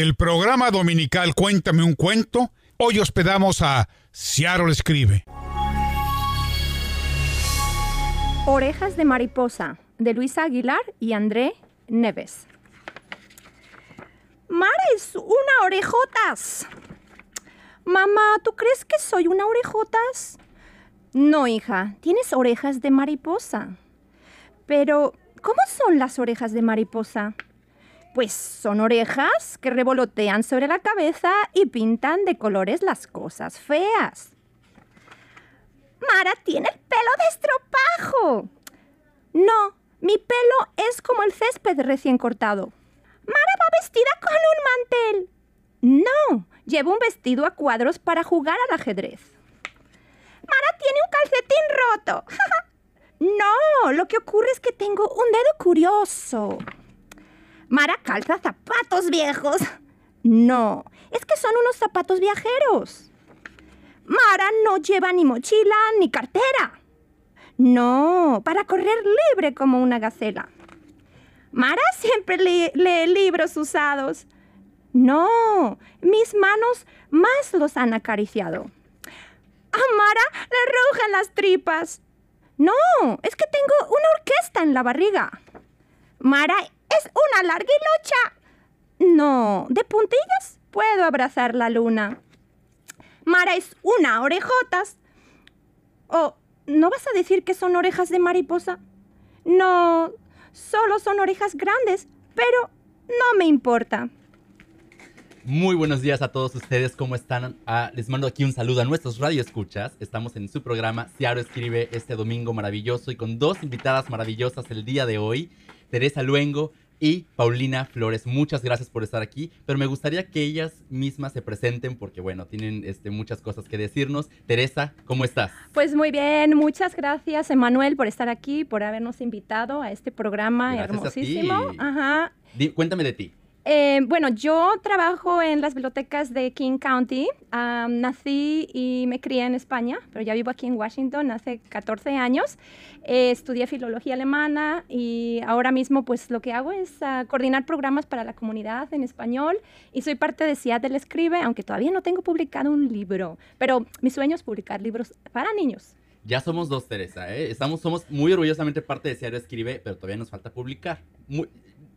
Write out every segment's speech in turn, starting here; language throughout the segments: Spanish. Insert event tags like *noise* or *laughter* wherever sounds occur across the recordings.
el programa dominical Cuéntame un cuento. Hoy hospedamos a Ciaro Escribe. Orejas de mariposa, de Luisa Aguilar y André Neves. Mara es una orejotas. Mamá, ¿tú crees que soy una orejotas? No, hija, tienes orejas de mariposa. Pero, ¿cómo son las orejas de mariposa? Pues son orejas que revolotean sobre la cabeza y pintan de colores las cosas feas. Mara tiene el pelo de estropajo. No, mi pelo es como el césped recién cortado. Mara va vestida con un mantel. No, llevo un vestido a cuadros para jugar al ajedrez. Mara tiene un calcetín roto. *laughs* no, lo que ocurre es que tengo un dedo curioso. Mara calza zapatos viejos. No, es que son unos zapatos viajeros. Mara no lleva ni mochila ni cartera. No, para correr libre como una gacela. Mara siempre lee, libros usados. No, mis manos más los han acariciado. A Mara le rugen las tripas. No, es que tengo una orquesta en la barriga. Mara es una larguilucha. No, de puntillas puedo abrazar la luna. Mara es una orejotas. ¿O no vas a decir que son orejas de mariposa? No, Solo son orejas grandes, pero no me importa. Muy buenos días a todos ustedes, ¿cómo están? Ah, les mando aquí un saludo a nuestros radioescuchas. Estamos en su programa Ciaro Escribe este domingo maravilloso y con dos invitadas maravillosas el día de hoy, Teresa Luengo y Paulina Flores. Muchas gracias por estar aquí, pero me gustaría que ellas mismas se presenten porque, bueno, tienen este, muchas cosas que decirnos. Teresa, ¿cómo estás? Pues muy bien, muchas gracias, Emanuel, por estar aquí, por habernos invitado a este programa hermosísimo. Ajá. cuéntame de ti. Eh, bueno, yo trabajo en las bibliotecas de King County. nací y me crié en España, pero ya vivo aquí en Washington hace 14 años. Eh, estudié filología alemana y ahora mismo pues lo que hago es ah, coordinar programas para la comunidad en español y soy parte de Seattle Escribe, aunque todavía no tengo publicado un libro, pero mi sueño es publicar libros para niños. Ya somos dos, Teresa, ¿eh? Estamos, somos muy orgullosamente parte de Seattle Escribe, pero todavía nos falta publicar.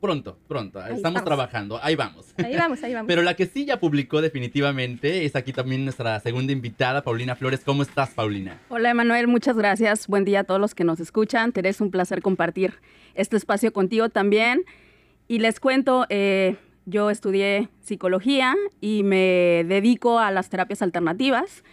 Pronto, pronto. Estamos trabajando, ahí vamos. Ahí vamos, ahí vamos. Pero la que sí ya publicó definitivamente es aquí también nuestra segunda invitada, Paulina Flores. ¿Cómo estás, Paulina? Hola, Emanuel, muchas gracias. Buen día a todos los que nos escuchan. Teresa, un placer compartir este espacio contigo también. Y les cuento, eh, yo estudié psicología y me dedico a las terapias alternativas.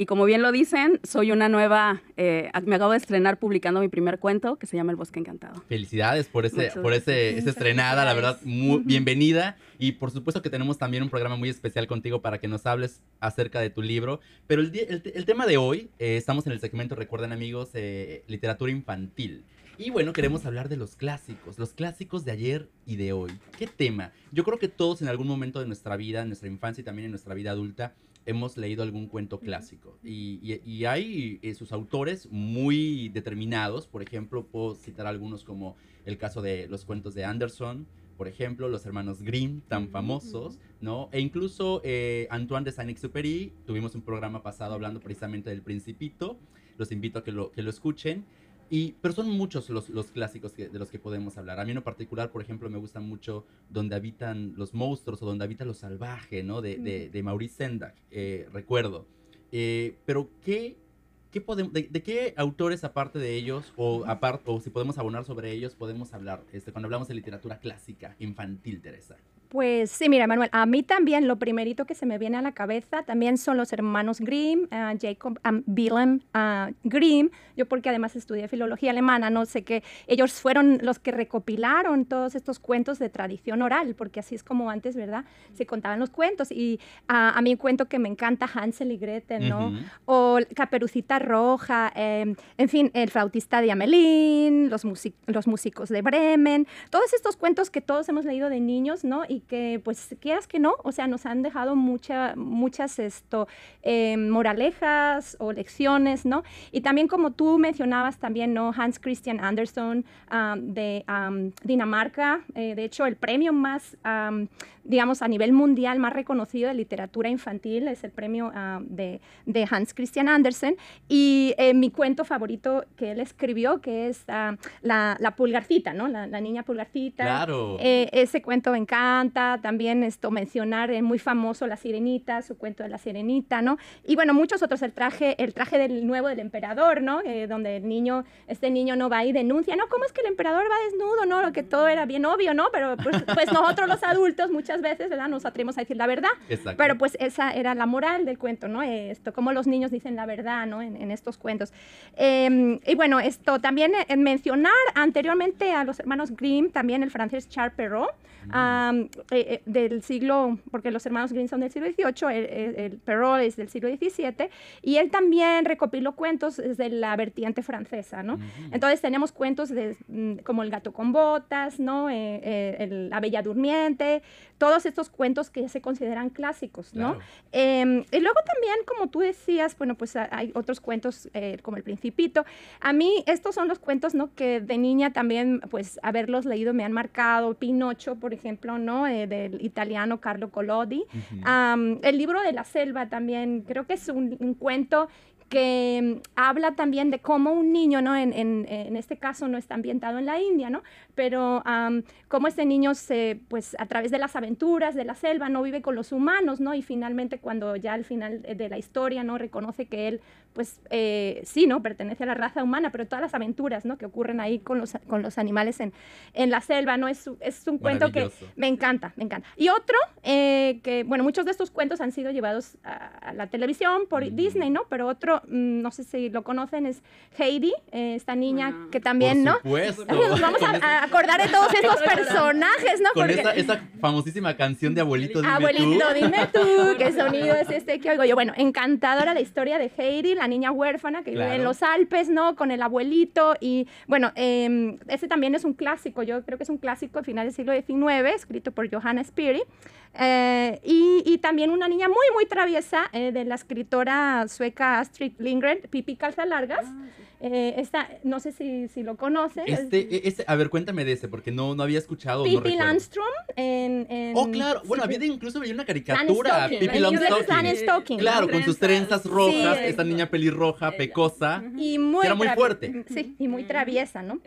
Y como bien lo dicen, soy una nueva, eh, me acabo de estrenar publicando mi primer cuento que se llama El Bosque Encantado. Felicidades por ese, por ese, esa estrenada, la verdad, muy bienvenida. Y por supuesto que tenemos también un programa muy especial contigo para que nos hables acerca de tu libro. Pero el, el, tema de hoy, eh, estamos en el segmento, recuerden amigos, eh, literatura infantil. Y bueno, queremos hablar de los clásicos, los clásicos de ayer y de hoy. ¿Qué tema? Yo creo que todos en algún momento de nuestra vida, en nuestra infancia y también en nuestra vida adulta, hemos leído algún cuento clásico. Y, hay eh, sus autores muy determinados. Por ejemplo, puedo citar algunos como el caso de los cuentos de Anderson, por ejemplo, los hermanos Grimm, tan famosos, ¿no? E incluso eh, Antoine de Saint-Exupéry, tuvimos un programa pasado hablando precisamente del Principito, los invito a que lo, que lo escuchen. Y, pero son muchos los, los clásicos de los que podemos hablar. A mí en particular, por ejemplo, me gusta mucho Donde habitan los monstruos o Donde habita lo salvaje, ¿no? De, de, de Maurice Sendak, eh, recuerdo. Eh, pero, ¿qué, qué podemos, de, qué autores aparte de ellos, o, aparte, o si podemos abonar sobre ellos, podemos hablar este, cuando hablamos de literatura clásica infantil, Teresa? Pues sí, mira, Manuel, a mí también lo primerito que se me viene a la cabeza también son los hermanos Grimm, uh, Jacob um, Wilhelm uh, Grimm, yo porque además estudié filología alemana, no sé qué, ellos fueron los que recopilaron todos estos cuentos de tradición oral, porque así es como antes, ¿verdad? Se contaban los cuentos y uh, a mí un cuento que me encanta, Hansel y Gretel, ¿no? O Caperucita Roja, em, en fin, El flautista de Amelín, los, los músicos de Bremen, todos estos cuentos que todos hemos leído de niños, ¿no? Y y que pues quieras que no, o sea, nos han dejado mucha, muchas esto, eh, moralejas o lecciones, ¿no? Y también como tú mencionabas también, ¿no? Hans Christian Andersen de Dinamarca, eh, de hecho el premio más, digamos, a nivel mundial más reconocido de literatura infantil es el premio de, de, Hans Christian Andersen y eh, mi cuento favorito que él escribió, que es la, la, pulgarcita, ¿no? La, la niña pulgarcita. Claro. Eh, ese cuento me encanta, también esto mencionar, es muy famoso La Sirenita, su cuento de La Sirenita, ¿no? Y bueno, muchos otros, el traje, el traje del nuevo del emperador, ¿no? Eh, donde el niño, este niño no va y denuncia, no, ¿cómo es que el emperador va desnudo, no? Lo que todo era bien obvio, ¿no? Pero pues, pues nosotros los adultos muchas veces, ¿verdad? Nos atrevemos a decir la verdad. Exacto. Pero pues esa era la moral del cuento, ¿no? Esto, cómo los niños dicen la verdad, ¿no? En, estos cuentos. Em, y bueno, esto también en mencionar anteriormente a los hermanos Grimm, también el francés Charles Perrault, eh, eh, del siglo, porque los hermanos Grimm son del siglo XVIII, el, el, Perrault es del siglo XVII, y él también recopiló cuentos desde la vertiente francesa, ¿no? Entonces tenemos cuentos de, mm, como El gato con botas, ¿no? Eh, la Bella Durmiente, todos estos cuentos que se consideran clásicos, ¿no? Em, y luego también, como tú decías, bueno, pues hay otros cuentos como El Principito. A mí estos son los cuentos, ¿no? Que de niña también, pues, haberlos leído me han marcado. Pinocho, por ejemplo, ¿no? Eh, del italiano Carlo Collodi. el libro de la selva también, creo que es un, un cuento que mm, habla también de cómo un niño, ¿no? En, en, en, este caso no está ambientado en la India, ¿no? Pero cómo este niño se, pues a través de las aventuras de la selva, no vive con los humanos, ¿no? Y finalmente cuando ya al final de la historia, ¿no? Reconoce que él, pues eh, sí, ¿no? Pertenece a la raza humana, pero todas las aventuras, ¿no? Que ocurren ahí con los, con los animales en, en la selva, ¿no? Es, es un cuento que me encanta, me encanta. Y otro, eh, que, bueno, muchos de estos cuentos han sido llevados a, la televisión por Disney, ¿no? Pero otro Mm, no sé si lo conocen, es Heidi, eh, esta niña ah. que también, ¿no? *laughs* Nos vamos a, acordar de todos estos *laughs* personajes, ¿no? Con esa, famosísima canción de Abuelito, dime Abuelito, dime tú, *laughs* qué sonido es este que oigo yo. Bueno, encantadora la historia de Heidi, la niña huérfana que vive en los Alpes, ¿no? Con el abuelito y, bueno, eh, ese también es un clásico, yo creo que es un clásico al final del siglo XIX, escrito por Johanna Spiri. Eh, y, también una niña muy, muy traviesa eh, de la escritora sueca Astrid Lindgren, Pipi Calza Largas. Ah, eh, esta, no sé si, si lo conoces. Este, e, este, a ver, cuéntame de ese, porque no, no había escuchado. Pippi Landstrom en, en, Oh, claro. Bueno, había incluso había una caricatura. Pippi Landstrom. Claro, con sus trenzas rojas, esta niña pelirroja, pecosa. Y muy era muy fuerte. Sí, y muy traviesa, ¿no?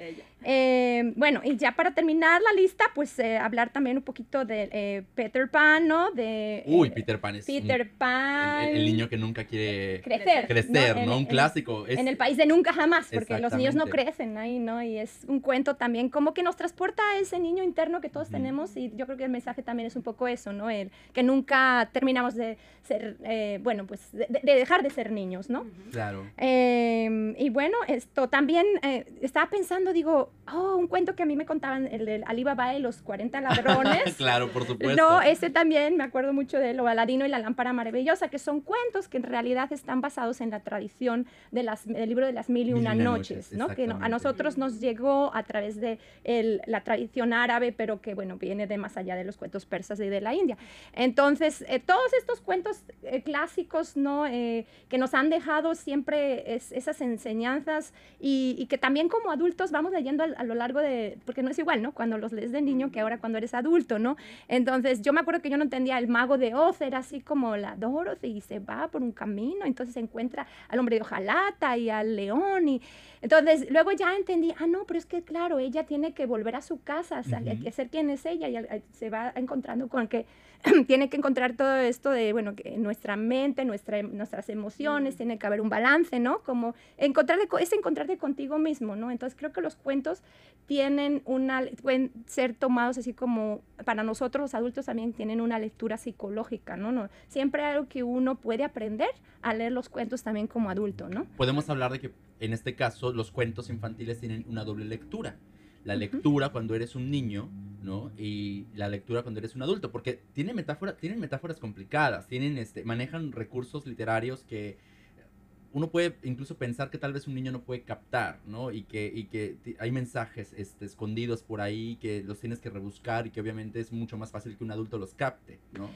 Eh, bueno, y ya para terminar la lista, pues eh, hablar también un poquito de Peter Pan, ¿no? De, Uy, Peter Pan es. Peter Pan. El, niño que nunca quiere crecer. Crecer, ¿no? un clásico. En el país de nunca más, porque los niños no crecen ahí, ¿no? Y es un cuento también como que nos transporta a ese niño interno que todos tenemos y yo creo que el mensaje también es un poco eso, ¿no? El que nunca terminamos de ser, eh, bueno, pues de, dejar de ser niños, ¿no? Claro. Y bueno, esto también eh, estaba pensando, digo, oh, un cuento que a mí me contaban, el de Alibaba y los 40 ladrones. *laughs* claro, por supuesto. No, ese también, me acuerdo mucho de Lo Aladino y la lámpara maravillosa, que son cuentos que en realidad están basados en la tradición de las, del libro de las mil y una noches, ¿no? Que a nosotros nos llegó a través de la tradición árabe, pero que, bueno, viene de más allá de los cuentos persas y de la India. Entonces, eh, todos estos cuentos eh, clásicos, ¿no? Eh, que nos han dejado siempre esas enseñanzas y, que también como adultos vamos leyendo a, lo largo de, porque no es igual, ¿no? Cuando los lees de niño que ahora cuando eres adulto, ¿no? Entonces, yo me acuerdo que yo no entendía el mago de Oz, era así como la Dorothy y se va por un camino, entonces se encuentra al hombre de hojalata y al león y entonces, luego ya entendí, ah, no, pero es que claro, ella tiene que volver a su casa, ser quien es ella y se va encontrando con que *clears throat* tiene que encontrar todo esto de, bueno, que nuestra mente, nuestra, nuestras emociones, tiene que haber un balance, ¿no? Como encontrar es encontrarte contigo mismo, ¿no? Entonces, creo que los cuentos tienen una, pueden ser tomados así como, para nosotros los adultos también tienen una lectura psicológica, ¿no? no siempre hay algo que uno puede aprender a leer los cuentos también como adulto, ¿no? Podemos hablar de que en este caso los cuentos infantiles tienen una doble lectura. La lectura cuando eres un niño, ¿no? Y la lectura cuando eres un adulto, porque tienen, metáfora, tienen metáforas complicadas, tienen, este, manejan recursos literarios que uno puede incluso pensar que tal vez un niño no puede captar, ¿no? Y que, y que hay mensajes este, escondidos por ahí que los tienes que rebuscar y que obviamente es mucho más fácil que un adulto los capte, ¿no?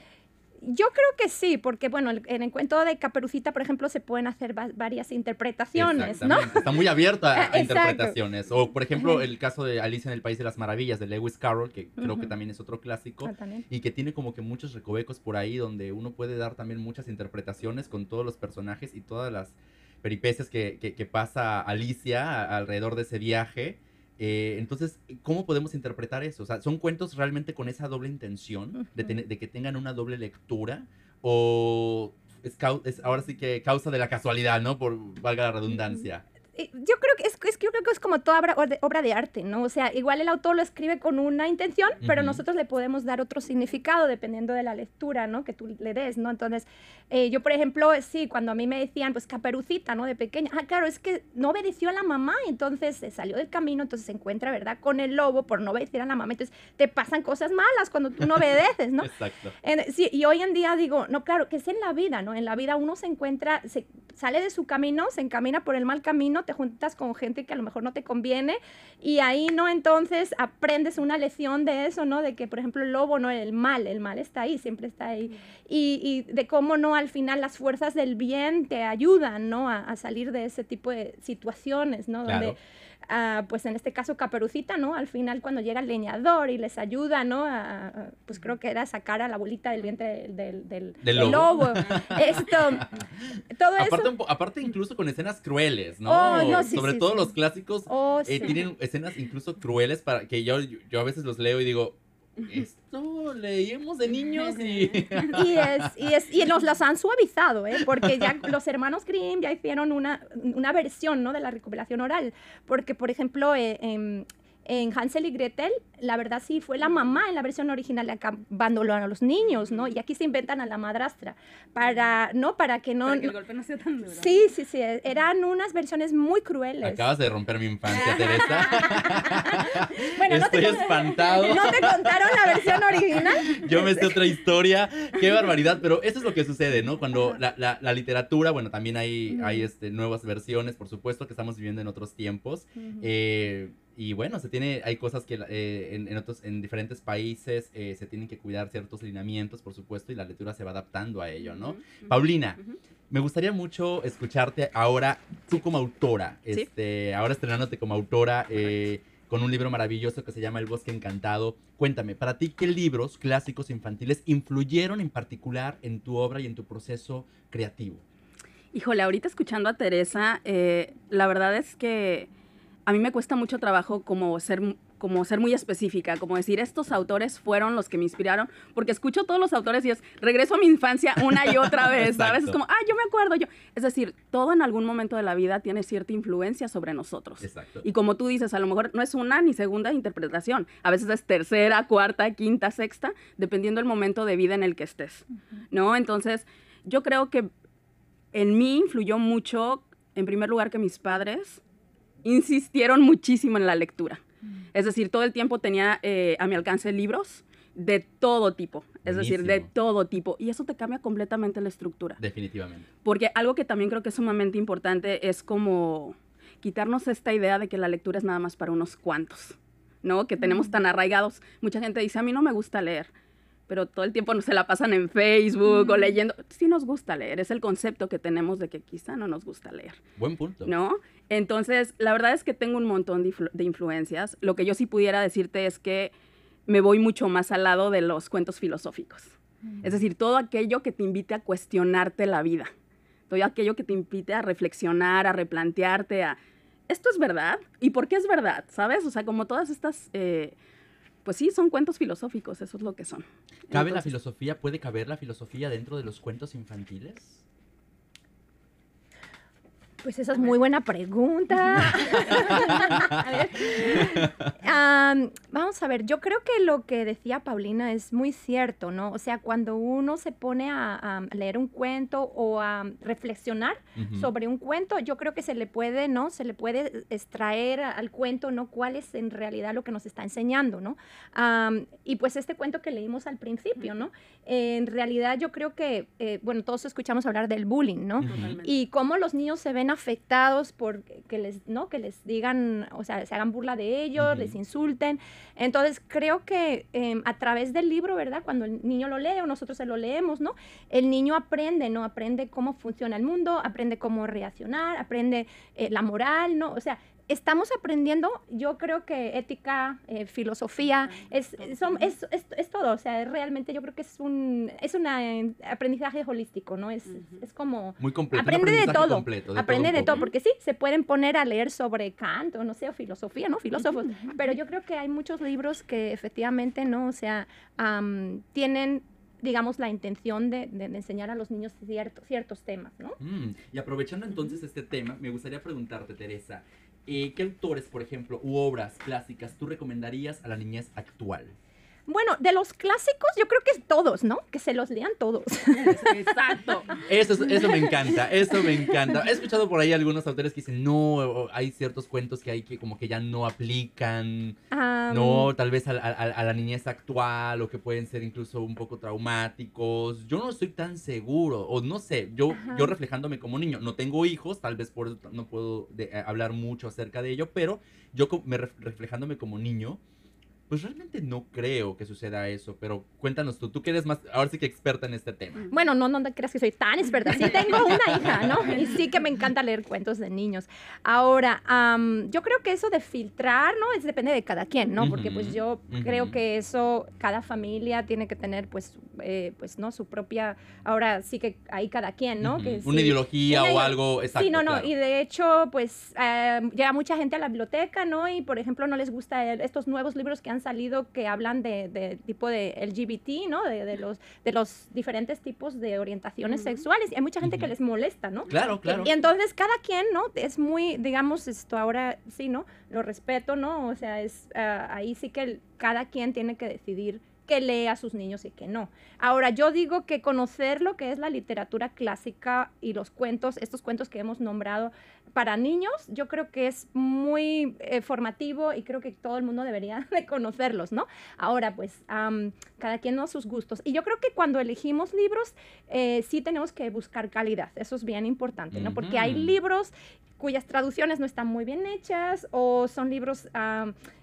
Yo creo que sí, porque bueno, en el cuento de Caperucita, por ejemplo, se pueden hacer varias interpretaciones, ¿no? Está muy abierto a, *laughs* interpretaciones. O, por ejemplo, el caso de Alicia en el País de las Maravillas de Lewis Carroll, que creo que también es otro clásico, ah, y que tiene como que muchos recovecos por ahí donde uno puede dar también muchas interpretaciones con todos los personajes y todas las peripecias que, que pasa Alicia alrededor de ese viaje eh, entonces, ¿cómo podemos interpretar eso? O sea, ¿son cuentos realmente con esa doble intención de, de que tengan una doble lectura? ¿O es, es, ahora sí que causa de la casualidad, ¿no? Por valga la redundancia. Eh, yo creo que es, es, yo creo que es como toda obra, de arte, ¿no? O sea, igual el autor lo escribe con una intención, pero nosotros le podemos dar otro significado dependiendo de la lectura, ¿no? Que tú le des, ¿no? Entonces, eh, yo, por ejemplo, sí, cuando a mí me decían, pues, caperucita, ¿no? De pequeña, ah, claro, es que no obedeció a la mamá, entonces se salió del camino, entonces se encuentra, ¿verdad? Con el lobo por no obedecer a la mamá, entonces te pasan cosas malas cuando tú no *laughs* obedeces, ¿no? Exacto. sí, y hoy en día digo, no, claro, que es en la vida, ¿no? En la vida uno se encuentra, se sale de su camino, se encamina por el mal camino, te juntas con gente que a lo mejor no te conviene y ahí, ¿no? Entonces aprendes una lección de eso, ¿no? De que, por ejemplo, el lobo, ¿no? El mal, el mal está ahí, siempre está ahí. Y, y de cómo, ¿no? Al final las fuerzas del bien te ayudan, ¿no? A, a salir de ese tipo de situaciones, ¿no? Donde pues en este caso Caperucita, ¿no? Al final cuando llega el leñador y les ayuda, ¿no? pues creo que era sacar a la bolita del vientre del, del, lobo. *laughs* Esto, todo aparte, eso. Aparte incluso con escenas crueles, ¿no? Oh, Sobre todo los clásicos oh, eh, tienen escenas incluso crueles para que yo, yo a veces los leo y digo, esto leíamos de niños y... *laughs* y, es, y, es, y nos las han suavizado, ¿eh? porque ya *laughs* los hermanos Grimm ya hicieron una, una versión ¿no? de la recuperación oral, porque por ejemplo eh, em, en Hansel y Gretel, la verdad sí fue la mamá en la versión original la que abandonó a los niños, ¿no? Y aquí se inventan a la madrastra para, ¿no? Para que no... Para que el golpe no sea tan duro. Sí, sí, sí. Eran unas versiones muy crueles. Acabas de romper mi infancia, Teresa. *laughs* bueno, Estoy no te, espantado. ¿No te contaron la versión original? Yo me sé otra historia. Qué barbaridad. Pero eso es lo que sucede, ¿no? Cuando la, la, literatura, bueno, también hay, hay este, nuevas versiones, por supuesto, que estamos viviendo en otros tiempos. eh, y bueno, se tiene, hay cosas que eh, en, otros, en diferentes países eh, se tienen que cuidar ciertos lineamientos, por supuesto, y la lectura se va adaptando a ello, ¿no? Paulina, me gustaría mucho escucharte ahora, tú como autora, este, ahora estrenándote como autora eh, con un libro maravilloso que se llama El Bosque Encantado. Cuéntame, para ti, ¿qué libros clásicos infantiles influyeron en particular en tu obra y en tu proceso creativo? Híjole, ahorita escuchando a Teresa, la verdad es que a mí me cuesta mucho trabajo como ser como ser muy específica, como decir, estos autores fueron los que me inspiraron, porque escucho todos los autores y es, regreso a mi infancia una y otra *laughs* vez, a veces como, ah, yo me acuerdo, yo. Es decir, todo en algún momento de la vida tiene cierta influencia sobre nosotros. Exacto. Y como tú dices, a lo mejor no es una ni segunda interpretación, a veces es tercera, cuarta, quinta, sexta, dependiendo del momento de vida en el que estés, ¿no? Entonces, yo creo que en mí influyó mucho, en primer lugar, que mis padres insistieron muchísimo en la lectura. Es decir, todo el tiempo tenía eh, a mi alcance libros de todo tipo, es decir, de todo tipo. Y eso te cambia completamente la estructura. Definitivamente. Porque algo que también creo que es sumamente importante es como quitarnos esta idea de que la lectura es nada más para unos cuantos, ¿no? Que tenemos tan arraigados. Mucha gente dice, a mí no me gusta leer pero todo el tiempo no se la pasan en Facebook o leyendo. Sí nos gusta leer, es el concepto que tenemos de que quizá no nos gusta leer. Buen punto. ¿No? Entonces, la verdad es que tengo un montón de, influencias. Lo que yo sí pudiera decirte es que me voy mucho más al lado de los cuentos filosóficos. Es decir, todo aquello que te invite a cuestionarte la vida. Todo aquello que te invite a reflexionar, a replantearte, a... ¿Esto es verdad? ¿Y por qué es verdad? ¿Sabes? O sea, como todas estas... Eh, pues sí, son cuentos filosóficos, eso es lo que son. ¿Cabe la filosofía, puede caber la filosofía dentro de los cuentos infantiles? Pues esa es muy buena pregunta. *laughs* a ver. Am, vamos a ver, yo creo que lo que decía Paulina es muy cierto, ¿no? O sea, cuando uno se pone a, a leer un cuento o a reflexionar sobre un cuento, yo creo que se le puede, ¿no? Se le puede extraer al cuento, ¿no? Cuál es en realidad lo que nos está enseñando, ¿no? Y pues este cuento que leímos al principio, ¿no? en realidad yo creo que, eh, bueno, todos escuchamos hablar del bullying, ¿no? Y cómo los niños se ven afectados por que les, ¿no? que les digan, o sea, se hagan burla de ellos, les insulten. Entonces, creo que em, a través del libro, ¿verdad? Cuando el niño lo lee o nosotros se lo leemos, ¿no? El niño aprende, ¿no? Aprende cómo funciona el mundo, aprende cómo reaccionar, aprende eh, la moral, ¿no? O sea, estamos aprendiendo, yo creo que ética, eh, filosofía, es, son- es, es- es todo, o sea, realmente yo creo que es un es un aprendizaje holístico, ¿no? Es, es como Muy completo. aprende de todo, completo, de aprende todo de todo, porque sí, se pueden poner a leer sobre Kant o no sé, o filosofía, ¿no? Filósofos, pero yo creo que hay muchos libros que efectivamente, ¿no? O sea, am, tienen digamos, la intención de, de- de enseñar a los niños cierto- ciertos temas, ¿no? Mm, y aprovechando entonces este tema, me gustaría preguntarte, Teresa, eh, ¿qué autores, por ejemplo, u obras clásicas tú recomendarías a la niñez actual? Bueno, de los clásicos, yo creo que todos, ¿no? Que se los lean todos. *laughs* Exacto. Eso, es- eso me encanta, eso me encanta. He escuchado por ahí algunos autores que dicen, no, hay ciertos cuentos que hay que como que ya no aplican, Am, no, tal vez a, a- a la niñez actual o que pueden ser incluso un poco traumáticos. Yo no estoy tan seguro, o no sé, yo, Ajá. yo reflejándome como niño, no tengo hijos, tal vez por eso no puedo de- eh, hablar mucho acerca de ello, pero yo me ref- reflejándome como niño, pues realmente no creo que suceda eso, pero cuéntanos tú, tú que eres más, ahora sí que experta en este tema. Bueno, no, no creas que soy tan experta. Sí tengo una hija, ¿no? Y sí que me encanta leer cuentos de niños. Ahora, am, yo creo que eso de filtrar, ¿no? Es depende de cada quien, ¿no? Porque pues yo creo que eso, cada familia tiene que tener, pues, eh, pues, ¿no? Su propia, ahora sí que ahí cada quien, ¿no? Que Una sí- ideología una o algo, exacto. sí, no, no, claro. y de hecho, pues eh, llega mucha gente a la biblioteca, ¿no? Y por ejemplo, no les gusta estos nuevos libros que han salido que hablan de, de tipo de LGBT, ¿no? De, de los, de los diferentes tipos de orientaciones sexuales. Y hay mucha gente que les molesta, ¿no? Claro, claro. Y entonces cada quien, ¿no? Es muy, digamos, esto ahora sí, ¿no? Lo respeto, ¿no? O sea, es ah, ahí sí que el- cada quien tiene que decidir qué lee a sus niños y qué no. Ahora, yo digo que conocer lo que es la literatura clásica y los cuentos, estos cuentos que hemos nombrado para niños, yo creo que es muy eh, formativo y creo que todo el mundo debería *laughs* de conocerlos, ¿no? Ahora, pues, am, cada quien a sus gustos. Y yo creo que cuando elegimos libros, eh, sí tenemos que buscar calidad. Eso es bien importante, ¿no? Porque hay libros cuyas traducciones no están muy bien hechas o son libros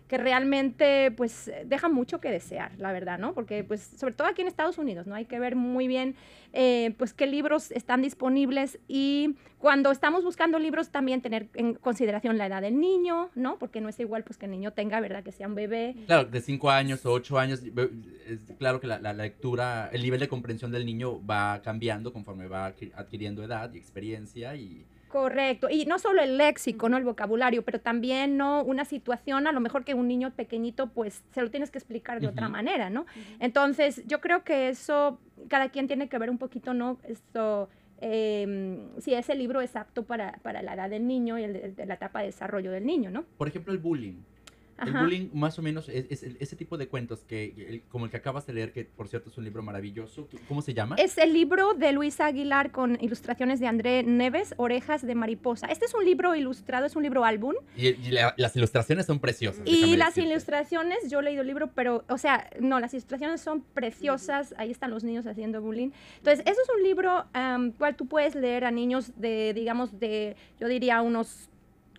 que realmente pues dejan mucho que desear, la verdad, ¿no? Porque pues sobre todo aquí en Estados Unidos, ¿no? Hay que ver muy bien eh, pues qué libros están disponibles y cuando estamos buscando libros también tener en consideración la edad del niño, ¿no? Porque no es igual pues que el niño tenga, ¿verdad? Que sea un bebé. Claro, de 5 años o 8 años, es claro que la, la lectura, el nivel de comprensión del niño va cambiando conforme va adqui- adquiriendo edad y experiencia y... Correcto. Y no solo el léxico, ¿no? El vocabulario, pero también, ¿no? Una situación, a lo mejor que un niño pequeñito, pues, se lo tienes que explicar de otra manera, ¿no? Entonces, yo creo que eso, cada quien tiene que ver un poquito, ¿no? Esto, eh, si ese libro es apto para, para la edad del niño y el la etapa de desarrollo del niño, ¿no? Por ejemplo, el bullying. El bullying más o menos es, es el- ese tipo de cuentos que, el- como el que acabas de leer, que por cierto es un libro maravilloso. ¿Cómo se llama? Es el libro de Luisa Aguilar con ilustraciones de André Neves, Orejas de Mariposa. Este es un libro ilustrado, es un libro álbum. Y, y la- las ilustraciones son preciosas. Y las decirte. ilustraciones, yo he leído el libro, pero, o sea, no, las ilustraciones son preciosas, ahí están los niños haciendo bullying. Entonces, eso es un libro am, cual tú puedes leer a niños de, digamos, de, yo diría, unos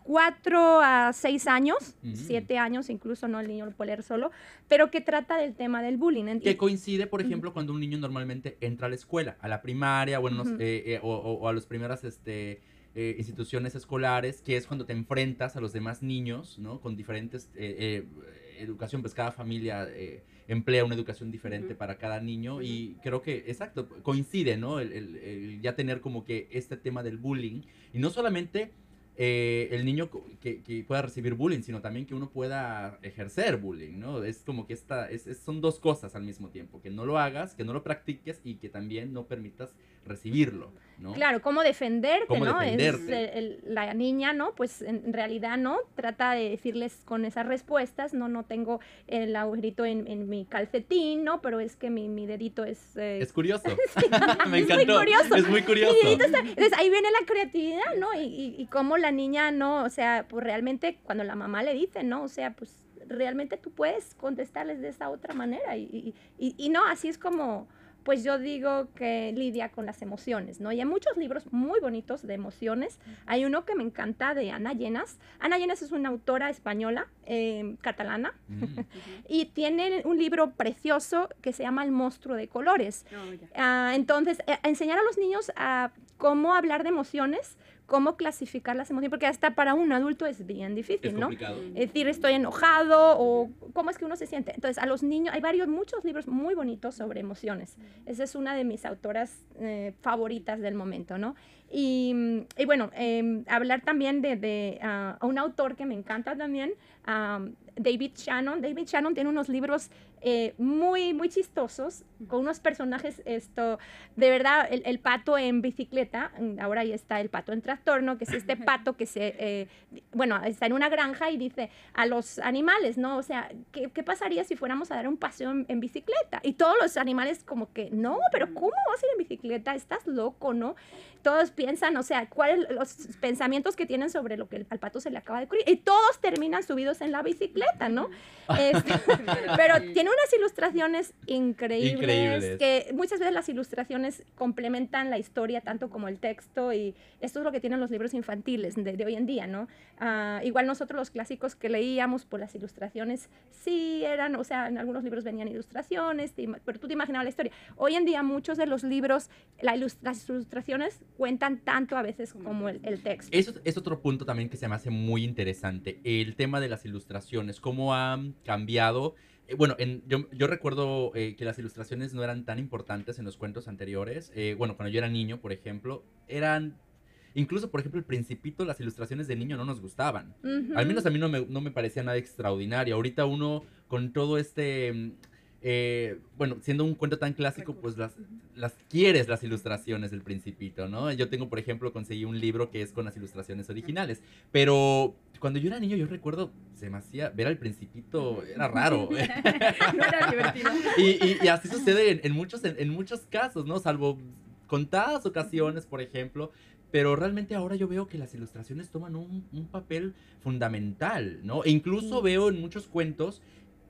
cuatro a seis años, Mm. siete años, incluso no el niño lo puede leer solo, pero que trata del tema del bullying. Que coincide, por ejemplo, cuando un niño normalmente entra a la escuela, a la primaria, bueno, eh, eh, o, a las primeras este, eh, instituciones escolares, que es cuando te enfrentas a los demás niños, ¿no? Con diferentes educación, pues cada familia emplea una educación diferente Ujú. para cada niño y creo que, exacto, coincide, ¿no? El, el- el ya tener como que este tema del bullying y no solamente eh, el niño que, pueda recibir bullying, sino también que uno pueda ejercer bullying, ¿no? Es como que esta, es, son dos cosas al mismo tiempo, que no lo hagas, que no lo practiques y que también no permitas recibirlo, ¿no? Claro, cómo defenderte, ¿no? Es la niña, ¿no? Pues en realidad, ¿no? Trata de decirles con esas respuestas, no, no tengo el agujerito en, mi calcetín, ¿no? Pero es que mi, mi dedito es... Eh, es curioso. *laughs* *laughs* Me encantó. Muy curioso. Es muy curioso. Entonces ahí viene la creatividad, ¿no? Y, y, y cómo la niña, ¿no? O sea, pues realmente cuando la mamá le dice, ¿no? O sea, pues realmente tú puedes contestarles de esa otra manera. Y, y, y no, así es como pues yo digo que lidia con las emociones, ¿no? Y hay muchos libros muy bonitos de emociones. Hay uno que me encanta de Ana Llenas. Ana Llenas es una autora española, em, catalana, mm. *laughs* y tiene un libro precioso que se llama El monstruo de colores. Oh, ah, entonces, eh, enseñar a los niños a cómo hablar de emociones cómo clasificar las emociones, porque hasta para un adulto es bien difícil, ¿no? Es decir, estoy enojado o cómo es que uno se siente. Entonces, a los niños, hay varios, muchos libros muy bonitos sobre emociones. Esa es una de mis autoras eh, favoritas del momento, ¿no? Y, y bueno, em, hablar también de, de ah, un autor que me encanta también, David Shannon. David Shannon tiene unos libros eh, muy, muy chistosos, con unos personajes, esto, de verdad, el, pato en bicicleta, ahora ya está el pato en trastorno, que es este pato que se, eh, bueno, está en una granja y dice a los animales, ¿no? O sea, ¿qué, qué pasaría si fuéramos a dar un paseo en, bicicleta? Y todos los animales como que, no, pero ¿cómo vas a ir en bicicleta? Estás loco, ¿no? Todos piensan, o sea, cuáles los pensamientos que tienen sobre lo que al pato se le acaba de ocurrir. Y todos terminan subidos en la bicicleta, ¿no? Este, *laughs* pero tiene unas ilustraciones increíbles, que muchas veces las ilustraciones complementan la historia tanto como el texto y esto es lo que tienen los libros infantiles de, hoy en día, ¿no? Ah, igual nosotros los clásicos que leíamos, por las ilustraciones sí eran, o sea, en algunos libros venían ilustraciones, pero tú te imaginabas la historia. Hoy en día muchos de los libros, la las ilustraciones cuentan tanto a veces como el, el texto. Eso es otro punto también que se me hace muy interesante, el tema de las ilustraciones, cómo han cambiado eh, bueno, yo, yo, recuerdo eh, que las ilustraciones no eran tan importantes en los cuentos anteriores. Eh, bueno, cuando yo era niño, por ejemplo, eran... Incluso, por ejemplo, el Principito, las ilustraciones de niño no nos gustaban. Al menos a mí no me, no me parecía nada extraordinario. Ahorita uno, con todo este mm, eh, bueno, siendo un cuento tan clásico, pues las, las quieres las ilustraciones del principito, ¿no? Yo tengo, por ejemplo, conseguí un libro que es con las ilustraciones originales, pero cuando yo era niño yo recuerdo, se me hacía, ver al principito era raro. *laughs* no era *laughs* divertido. Y, así sucede en, muchos, en, muchos casos, ¿no? Salvo contadas ocasiones, por ejemplo, pero realmente ahora yo veo que las ilustraciones toman un, un papel fundamental, ¿no? E incluso veo en muchos cuentos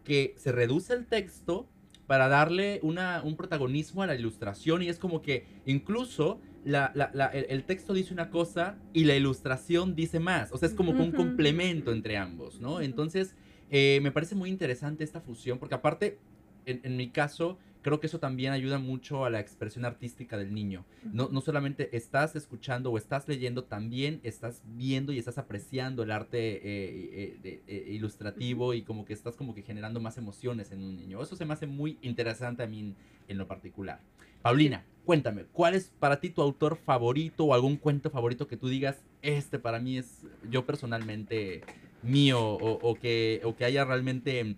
que se reduce el texto para darle una, un protagonismo a la ilustración y es como que incluso la, el, texto dice una cosa y la ilustración dice más. O sea, es como un complemento entre ambos, ¿no? Entonces, eh, me parece muy interesante esta fusión porque aparte, en, en mi caso, creo que eso también ayuda mucho a la expresión artística del niño. No, no solamente estás escuchando o estás leyendo, también estás viendo y estás apreciando el arte eh, eh, eh, ilustrativo y como que estás como que generando más emociones en un niño. Eso se me hace muy interesante a mí en, lo particular. Paulina, cuéntame, ¿cuál es para ti tu autor favorito o algún cuento favorito que tú digas, este para mí es yo personalmente mío o, que, o que haya realmente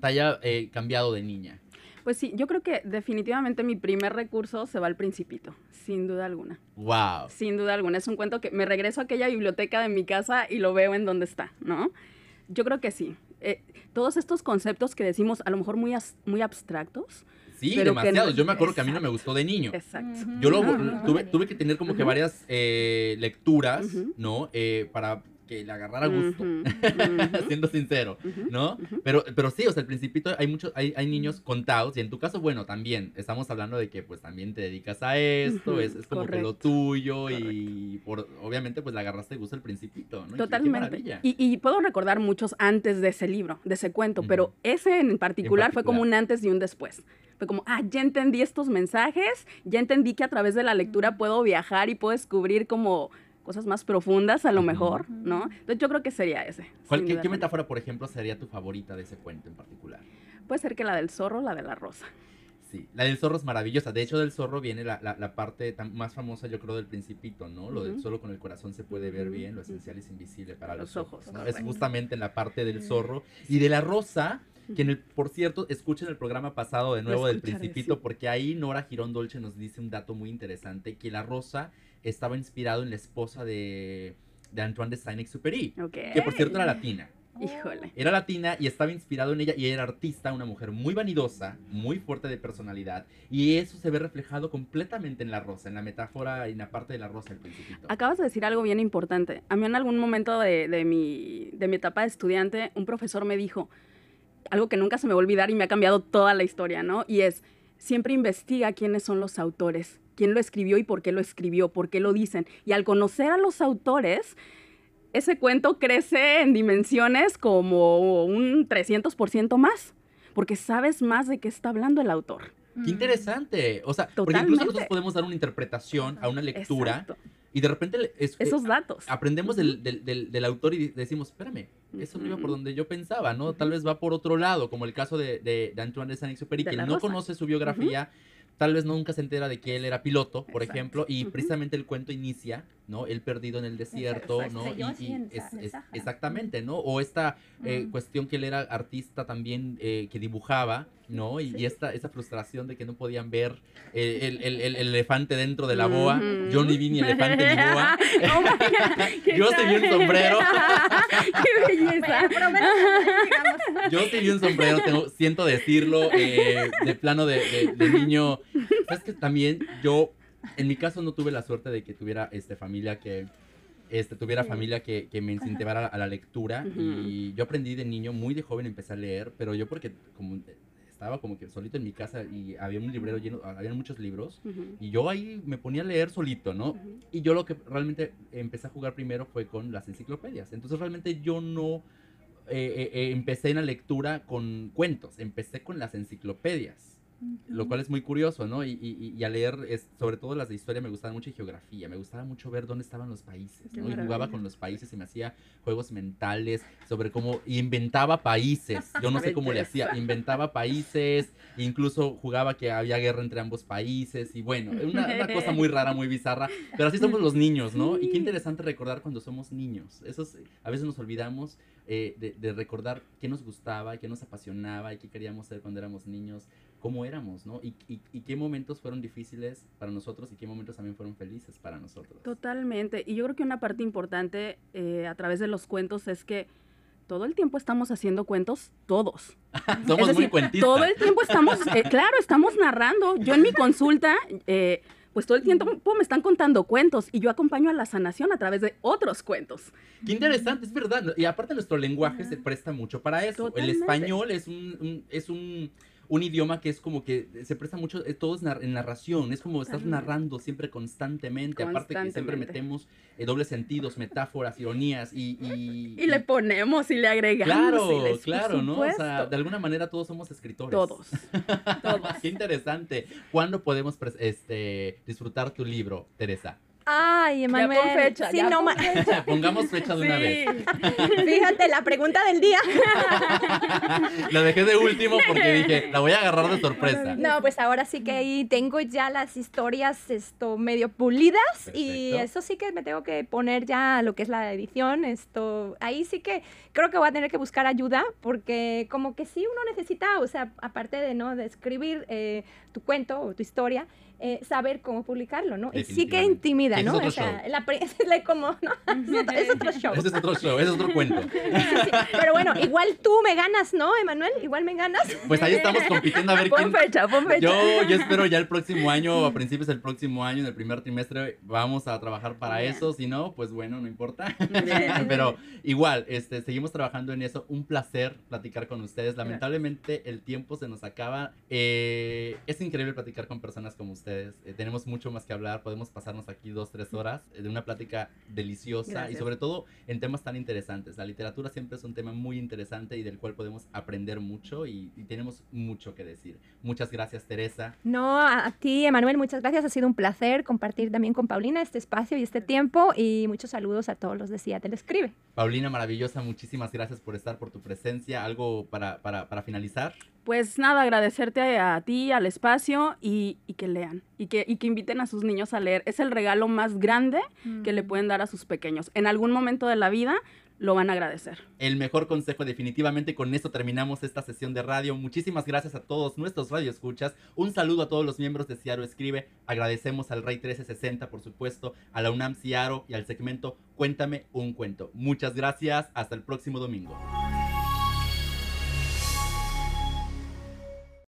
te haya cambiado de niña? Pues sí, yo creo que definitivamente mi primer recurso se va al principito, sin duda alguna. Wow. Sin duda alguna. Es un cuento que me regreso a aquella biblioteca de mi casa y lo veo en donde está, ¿no? Yo creo que sí. Eh, todos estos conceptos que decimos a lo mejor muy, muy abstractos. Sí, demasiado. yo me acuerdo que a mí no me gustó de niño. Exacto. Yo lo, tuve, tuve, que tener como que varias eh, lecturas, ¿no? Eh, para que le agarrara gusto, *laughs* siendo sincero, ¿no? Pero, pero sí, o sea, al principito hay muchos, hay, hay, niños contados, y en tu caso, bueno, también, estamos hablando de que pues también te dedicas a esto, es, es, como que lo tuyo, y por, obviamente pues le agarraste gusto al principito, ¿no? Totalmente. Y, y, puedo recordar muchos antes de ese libro, de ese cuento, pero ese en particular, fue como un antes y un después. Fue como, ah, ya entendí estos mensajes, ya entendí que a través de la lectura puedo viajar y puedo descubrir como cosas más profundas a lo mejor, ¿no? Entonces yo creo que sería ese. qué, metáfora, por ejemplo, sería tu favorita de ese cuento en particular? Puede ser que la del zorro, la de la rosa. Sí, la del zorro es maravillosa. De hecho, del zorro viene la, la, parte más famosa, yo creo, del principito, ¿no? Lo del solo con el corazón se puede ver bien, lo esencial es invisible para los, ojos. Es justamente en la parte del zorro. Y de la rosa, que en el, por cierto, escuchen el programa pasado de nuevo del Principito, porque ahí Nora Girón Dolce nos dice un dato muy interesante, que la rosa estaba inspirado en la esposa de, de Antoine de Saint-Exupéry, que por cierto era latina. *laughs* Híjole. Era latina y estaba inspirado en ella y era artista, una mujer muy vanidosa, muy fuerte de personalidad y eso se ve reflejado completamente en la rosa, en la metáfora y en la parte de la rosa del principito. Acabas de decir algo bien importante. A mí en algún momento de, de, mi, de mi etapa de estudiante, un profesor me dijo, algo que nunca se me va a olvidar y me ha cambiado toda la historia, ¿no? Y es, siempre investiga quiénes son los autores, quién lo escribió y por qué lo escribió, por qué lo dicen. Y al conocer a los autores, ese cuento crece en dimensiones como un 300% más, porque sabes más de qué está hablando el autor. Qué interesante. O sea, porque incluso nosotros podemos dar una interpretación a una lectura. Y de repente esos datos aprendemos del, del, del, autor y decimos, espérame, eso no iba por donde yo pensaba, ¿no? Tal vez va por otro lado, como el caso de, de, Antoine de Saint-Exupéry, que no conoce su biografía, tal vez nunca se entera de que él era piloto, por ejemplo, y precisamente el cuento inicia, ¿no? Él perdido en el desierto, ¿no? Y, exactamente, ¿no? O esta eh, cuestión que él era artista también, eh, que dibujaba, ¿no? Y, esta, esa frustración de que no podían ver el, el, el, elefante dentro de la boa. Yo ni vi ni elefante ni boa. *laughs* Oh *laughs* Yo te vi un sombrero. *laughs* ¡Qué belleza! Yo te vi un sombrero, tengo, siento decirlo, eh, de plano de, de, niño. Es que también yo, en mi caso, no tuve la suerte de que tuviera este, familia que este, tuviera familia que, que me incentivara a la lectura y yo aprendí de niño, muy de joven empecé a leer, pero yo porque como estaba como que solito en mi casa y había un librero lleno, había muchos libros y yo ahí me ponía a leer solito, ¿no? Y yo lo que realmente empecé a jugar primero fue con las enciclopedias. Entonces realmente yo no eh, eh, eh, empecé en la lectura con cuentos, empecé con las enciclopedias lo cual es muy curioso, ¿no? Y, y, y a leer, es, sobre todo las de historia, me gustaba mucho geografía, me gustaba mucho ver dónde estaban los países, ¿no? Y jugaba con los países y me hacía juegos mentales sobre cómo inventaba países, yo no sé cómo le hacía, inventaba países, incluso jugaba que había guerra entre ambos países y bueno, una, una cosa muy rara, muy bizarra, pero así somos los niños, ¿no? Y qué interesante recordar cuando somos niños, eso a veces nos olvidamos eh, de, de recordar qué nos gustaba, qué nos apasionaba y qué queríamos ser cuando éramos niños cómo éramos, ¿no? Y, y, qué momentos fueron difíciles para nosotros y qué momentos también fueron felices para nosotros. Totalmente. Y yo creo que una parte importante eh, a través de los cuentos es que todo el tiempo estamos haciendo cuentos, todos. *laughs* Somos muy cuentistas. Todo el tiempo estamos, eh, claro, estamos narrando. Yo en mi consulta, eh, pues todo el tiempo me están contando cuentos y yo acompaño a la sanación a través de otros cuentos. Qué interesante, es verdad. Y aparte nuestro lenguaje se presta mucho para eso. El español es un es un un idioma que es como que se presta mucho, todo es en narración, es como estás narrando siempre constantemente, aparte que siempre metemos eh, dobles sentidos, metáforas, ironías y, y, le ponemos y le agregamos. Claro, claro, ¿no? O sea, de alguna manera todos somos escritores. Todos, *laughs* todos. Qué interesante. ¿Cuándo podemos este, disfrutar tu libro, Teresa? Ay, Emanuel. Ya fecha. Sí, no fecha. *laughs* Pongamos fecha de una vez. Fíjate, la pregunta del día. *laughs* la dejé de último porque dije, la voy a agarrar de sorpresa. No, pues ahora sí que ahí tengo ya las historias esto medio pulidas y eso sí que me tengo que poner ya lo que es la edición. Esto, ahí sí que creo que voy a tener que buscar ayuda porque como que sí uno necesita, o sea, aparte de no de escribir eh, tu cuento o tu historia, eh, saber cómo publicarlo, ¿no? Y sí que intimida, ¿no? Es otro show. La, es como, ¿no? Es otro show. Ese es otro show, es otro cuento. *laughs* pero bueno, igual tú me ganas, ¿no, Emanuel? Igual me ganas. Pues ahí estamos compitiendo a ver *laughs* pon fecha, pon fecha. Yo, yo espero ya el próximo año, a principios del próximo año, en el primer trimestre, vamos a trabajar para eso. Si no, pues bueno, no importa. *laughs* pero igual, este, seguimos trabajando en eso. Un placer platicar con ustedes. Lamentablemente el tiempo se nos acaba. Eh, es increíble platicar con personas como ustedes eh, tenemos mucho más que hablar, podemos pasarnos aquí dos, tres horas eh, de una plática deliciosa y sobre todo en temas tan interesantes. La literatura siempre es un tema muy interesante y del cual podemos aprender mucho y, tenemos mucho que decir. Muchas gracias, Teresa. No, a ti, Emanuel, muchas gracias. Ha sido un placer compartir también con Paulina este espacio y este tiempo y muchos saludos a todos los de Seattle Escribe. Paulina, maravillosa, muchísimas gracias por estar, por tu presencia. ¿Algo para, para, para finalizar? Pues nada, agradecerte a, ti, al espacio y, que lean y que, que, inviten a sus niños a leer. Es el regalo más grande que le mm. pueden dar a sus pequeños. En algún momento de la vida lo van a agradecer. El mejor consejo, definitivamente. Con esto terminamos esta sesión de radio. Muchísimas gracias a todos nuestros radioescuchas. Un saludo a todos los miembros de Ciaro Escribe. Agradecemos al Rey 1360, por supuesto, a la UNAM Ciaro y al segmento Cuéntame un cuento. Muchas gracias. Hasta el próximo domingo.